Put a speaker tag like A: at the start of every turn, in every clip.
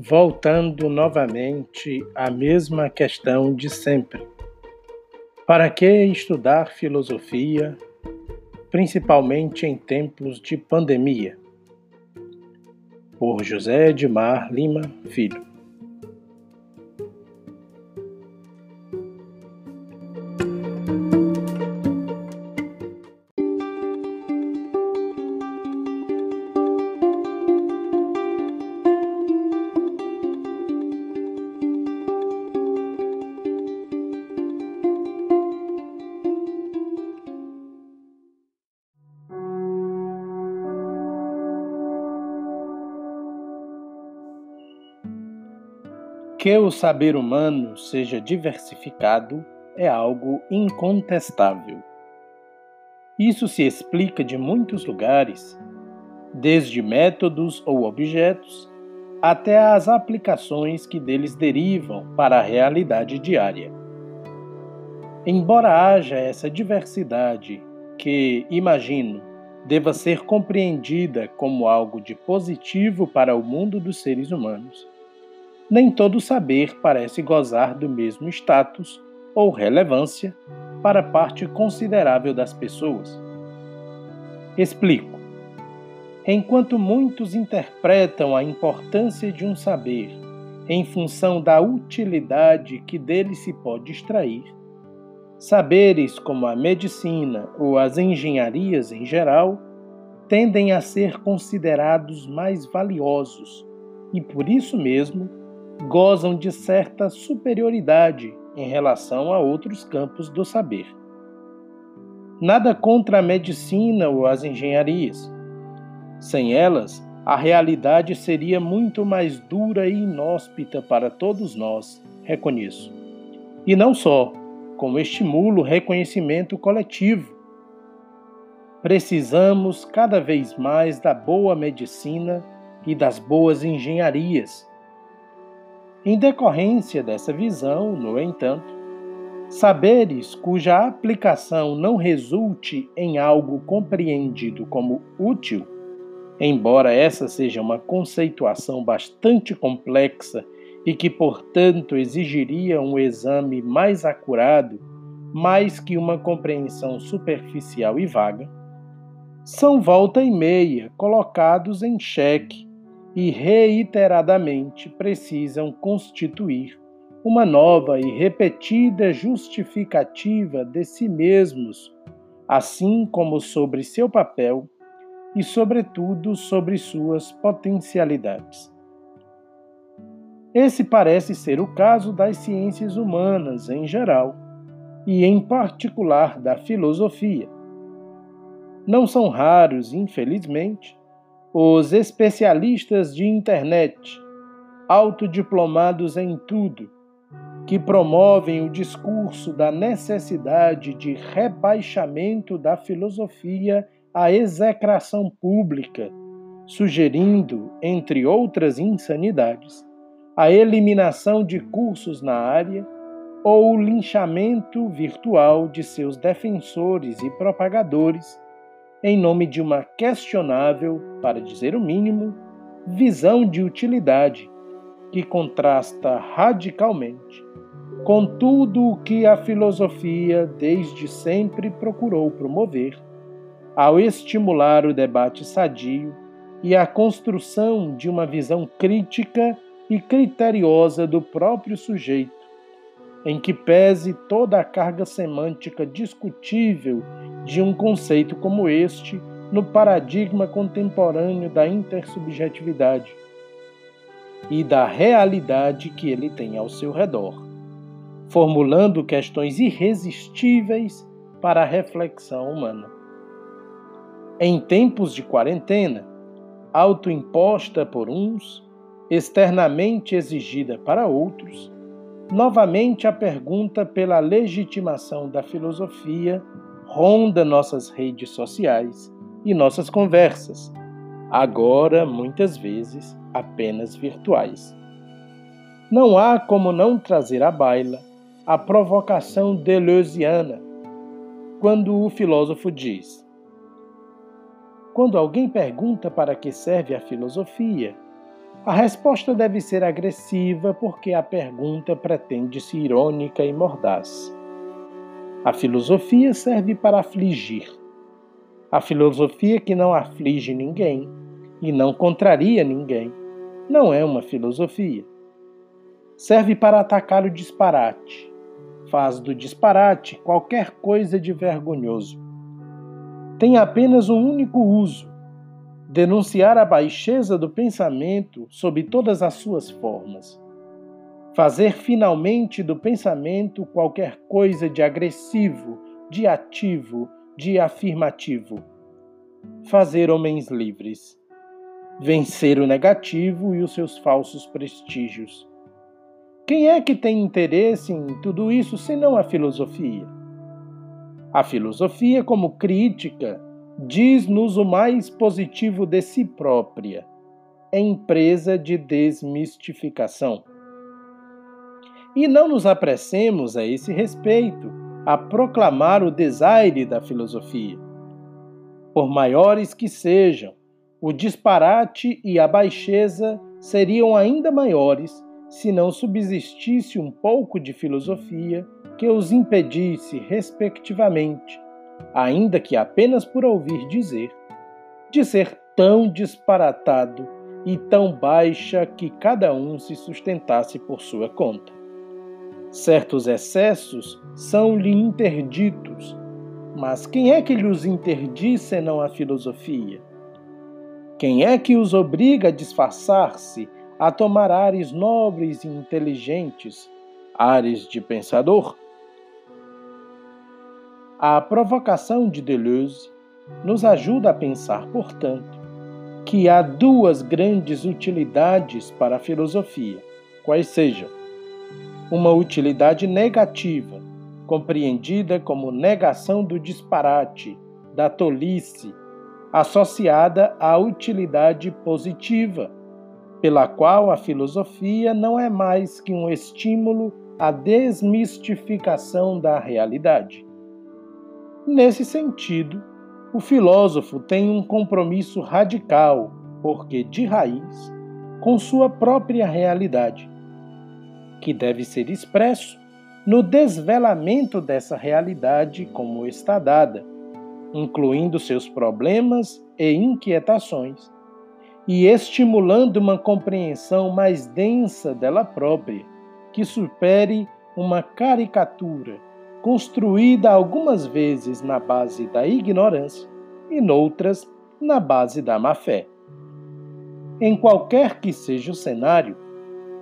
A: voltando novamente à mesma questão de sempre. Para que estudar filosofia, principalmente em tempos de pandemia? Por José Edmar Lima Filho. Que o saber humano seja diversificado é algo incontestável. Isso se explica de muitos lugares, desde métodos ou objetos até as aplicações que deles derivam para a realidade diária. Embora haja essa diversidade que, imagino, deva ser compreendida como algo de positivo para o mundo dos seres humanos, nem todo saber parece gozar do mesmo status ou relevância para parte considerável das pessoas. Explico. Enquanto muitos interpretam a importância de um saber em função da utilidade que dele se pode extrair, saberes como a medicina ou as engenharias em geral tendem a ser considerados mais valiosos e, por isso mesmo, gozam de certa superioridade em relação a outros campos do saber. Nada contra a medicina ou as engenharias. Sem elas, a realidade seria muito mais dura e inóspita para todos nós, reconheço. E não só, como estimulo o reconhecimento coletivo. Precisamos cada vez mais da boa medicina e das boas engenharias em decorrência dessa visão, no entanto, saberes cuja aplicação não resulte em algo compreendido como útil, embora essa seja uma conceituação bastante complexa e que, portanto, exigiria um exame mais acurado, mais que uma compreensão superficial e vaga, são volta e meia colocados em xeque e reiteradamente precisam constituir uma nova e repetida justificativa de si mesmos, assim como sobre seu papel e, sobretudo, sobre suas potencialidades. Esse parece ser o caso das ciências humanas em geral, e em particular da filosofia. Não são raros, infelizmente, os especialistas de internet, autodiplomados em tudo, que promovem o discurso da necessidade de rebaixamento da filosofia à execração pública, sugerindo, entre outras insanidades, a eliminação de cursos na área ou o linchamento virtual de seus defensores e propagadores em nome de uma questionável, para dizer o mínimo, visão de utilidade que contrasta radicalmente com tudo o que a filosofia desde sempre procurou promover, ao estimular o debate sadio e a construção de uma visão crítica e criteriosa do próprio sujeito, em que pese toda a carga semântica discutível de um conceito como este no paradigma contemporâneo da intersubjetividade e da realidade que ele tem ao seu redor, formulando questões irresistíveis para a reflexão humana. Em tempos de quarentena, autoimposta por uns, externamente exigida para outros, Novamente, a pergunta pela legitimação da filosofia ronda nossas redes sociais e nossas conversas, agora muitas vezes apenas virtuais. Não há como não trazer à baila a provocação deleuziana, quando o filósofo diz: Quando alguém pergunta para que serve a filosofia, A resposta deve ser agressiva porque a pergunta pretende-se irônica e mordaz. A filosofia serve para afligir. A filosofia que não aflige ninguém e não contraria ninguém não é uma filosofia. Serve para atacar o disparate. Faz do disparate qualquer coisa de vergonhoso. Tem apenas um único uso: denunciar a baixeza do pensamento sob todas as suas formas. Fazer finalmente do pensamento qualquer coisa de agressivo, de ativo, de afirmativo. Fazer homens livres. Vencer o negativo e os seus falsos prestígios. Quem é que tem interesse em tudo isso senão a filosofia? A filosofia, como crítica, diz-nos o mais positivo de si própria, é empresa de desmistificação. E não nos apressemos a esse respeito a proclamar o desaire da filosofia. Por maiores que sejam, o disparate e a baixeza seriam ainda maiores se não subsistisse um pouco de filosofia que os impedisse, respectivamente, ainda que apenas por ouvir dizer, de ser tão disparatado e tão baixa que cada um se sustentasse por sua conta. Certos excessos são-lhe interditos, mas quem é que lhes interdiz senão a filosofia? Quem é que os obriga a disfarçar-se, a tomar ares nobres e inteligentes, ares de pensador? A provocação de Deleuze nos ajuda a pensar, portanto, que há duas grandes utilidades para a filosofia, quais sejam uma utilidade negativa, compreendida como negação do disparate, da tolice, associada à utilidade positiva, pela qual a filosofia não é mais que um estímulo à desmistificação da realidade. Nesse sentido, o filósofo tem um compromisso radical, porque de raiz, com sua própria realidade, que deve ser expresso no desvelamento dessa realidade como está dada, incluindo seus problemas e inquietações, e estimulando uma compreensão mais densa dela própria, que supere uma caricatura construída algumas vezes na base da ignorância e noutras na base da má-fé. Em qualquer que seja o cenário,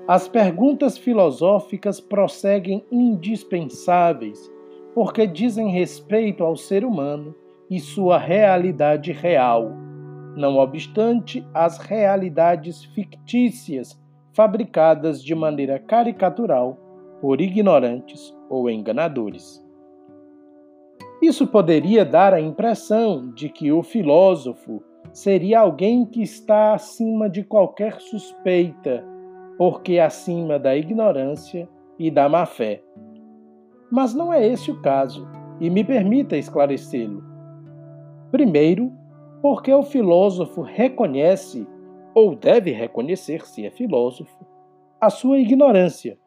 A: as perguntas filosóficas prosseguem indispensáveis porque dizem respeito ao ser humano e sua realidade real, não obstante as realidades fictícias fabricadas de maneira caricatural por ignorantes ou enganadores. Isso poderia dar a impressão de que o filósofo seria alguém que está acima de qualquer suspeita, porque acima da ignorância e da má-fé. Mas não é esse o caso, e me permita esclarecê-lo. Primeiro, porque o filósofo reconhece, ou deve reconhecer se é filósofo, a sua ignorância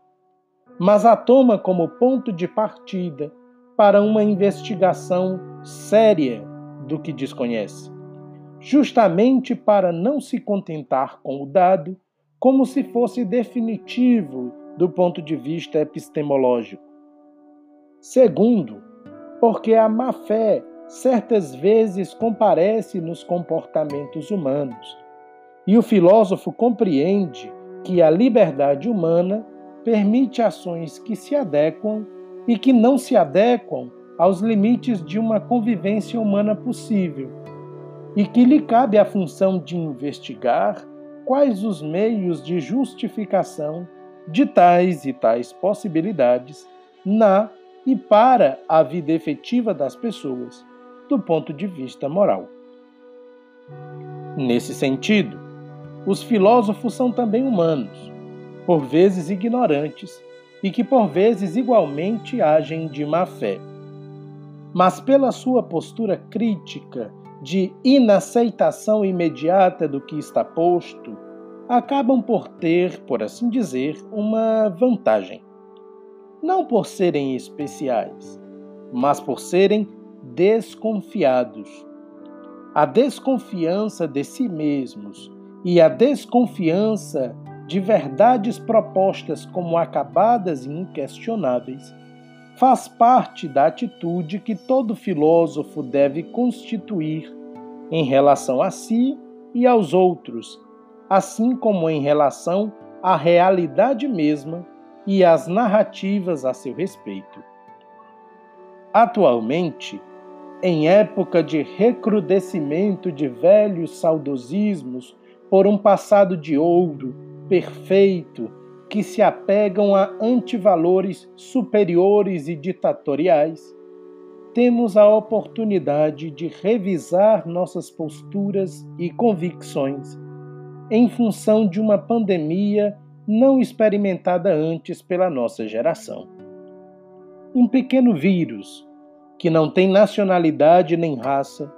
A: mas a toma como ponto de partida para uma investigação séria do que desconhece, justamente para não se contentar com o dado como se fosse definitivo do ponto de vista epistemológico. Segundo, porque a má-fé certas vezes comparece nos comportamentos humanos, e o filósofo compreende que a liberdade humana permite ações que se adequam e que não se adequam aos limites de uma convivência humana possível, e que lhe cabe a função de investigar quais os meios de justificação de tais e tais possibilidades na e para a vida efetiva das pessoas, do ponto de vista moral. Nesse sentido, os filósofos são também humanos por vezes ignorantes, e que por vezes igualmente agem de má fé. Mas pela sua postura crítica de inaceitação imediata do que está posto, acabam por ter, por assim dizer, uma vantagem. Não por serem especiais, mas por serem desconfiados. A desconfiança de si mesmos e a desconfiança de verdades propostas como acabadas e inquestionáveis faz parte da atitude que todo filósofo deve constituir em relação a si e aos outros, assim como em relação à realidade mesma e às narrativas a seu respeito. Atualmente, em época de recrudescimento de velhos saudosismos por um passado de ouro, perfeito, que se apegam a antivalores superiores e ditatoriais, temos a oportunidade de revisar nossas posturas e convicções em função de uma pandemia não experimentada antes pela nossa geração. Um pequeno vírus, que não tem nacionalidade nem raça,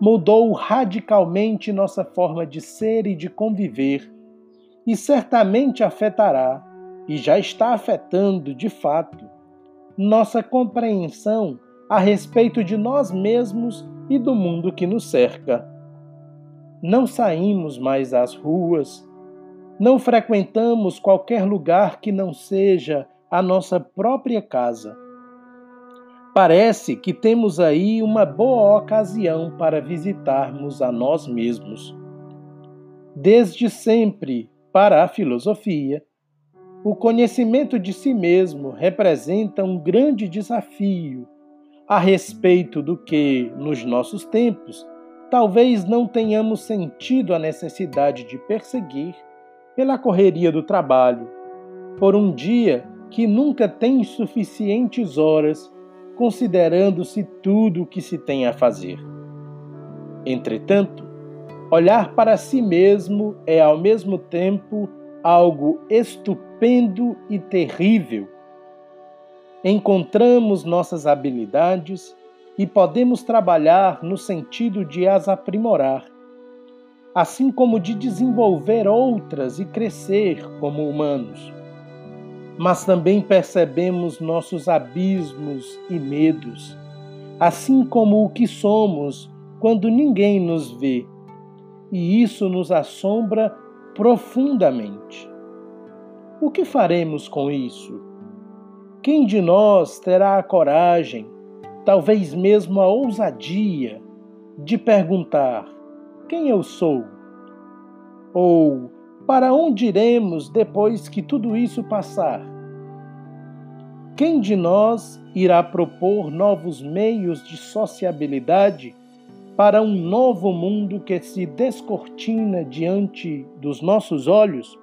A: mudou radicalmente nossa forma de ser e de conviver, e certamente afetará, e já está afetando de fato, nossa compreensão a respeito de nós mesmos e do mundo que nos cerca. Não saímos mais às ruas, não frequentamos qualquer lugar que não seja a nossa própria casa. Parece que temos aí uma boa ocasião para visitarmos a nós mesmos. Desde sempre, para a filosofia, o conhecimento de si mesmo representa um grande desafio a respeito do que, nos nossos tempos, talvez não tenhamos sentido a necessidade de perseguir pela correria do trabalho, por um dia que nunca tem suficientes horas, considerando-se tudo o que se tem a fazer. Entretanto, olhar para si mesmo é ao mesmo tempo algo estupendo e terrível. Encontramos nossas habilidades e podemos trabalhar no sentido de as aprimorar, assim como de desenvolver outras e crescer como humanos. Mas também percebemos nossos abismos e medos, assim como o que somos quando ninguém nos vê, e isso nos assombra profundamente. O que faremos com isso? Quem de nós terá a coragem talvez mesmo a ousadia de perguntar: quem eu sou? Ou para onde iremos depois que tudo isso passar? Quem de nós irá propor novos meios de sociabilidade para um novo mundo que se descortina diante dos nossos olhos?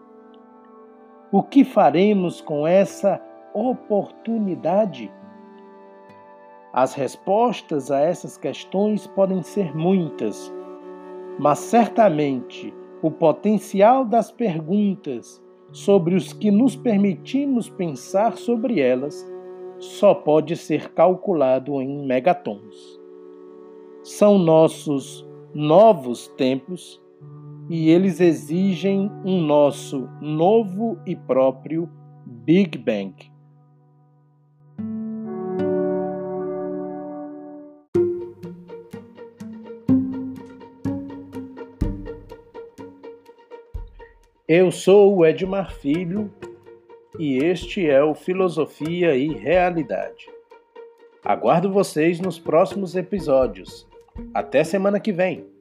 A: O que faremos com essa oportunidade? As respostas a essas questões podem ser muitas, mas certamente o potencial das perguntas sobre os que nos permitimos pensar sobre elas só pode ser calculado em megatons. São nossos novos tempos e eles exigem um nosso novo e próprio Big Bang. Eu sou o Edmar Filho e este é o Filosofia e Realidade. Aguardo vocês nos próximos episódios. Até semana que vem!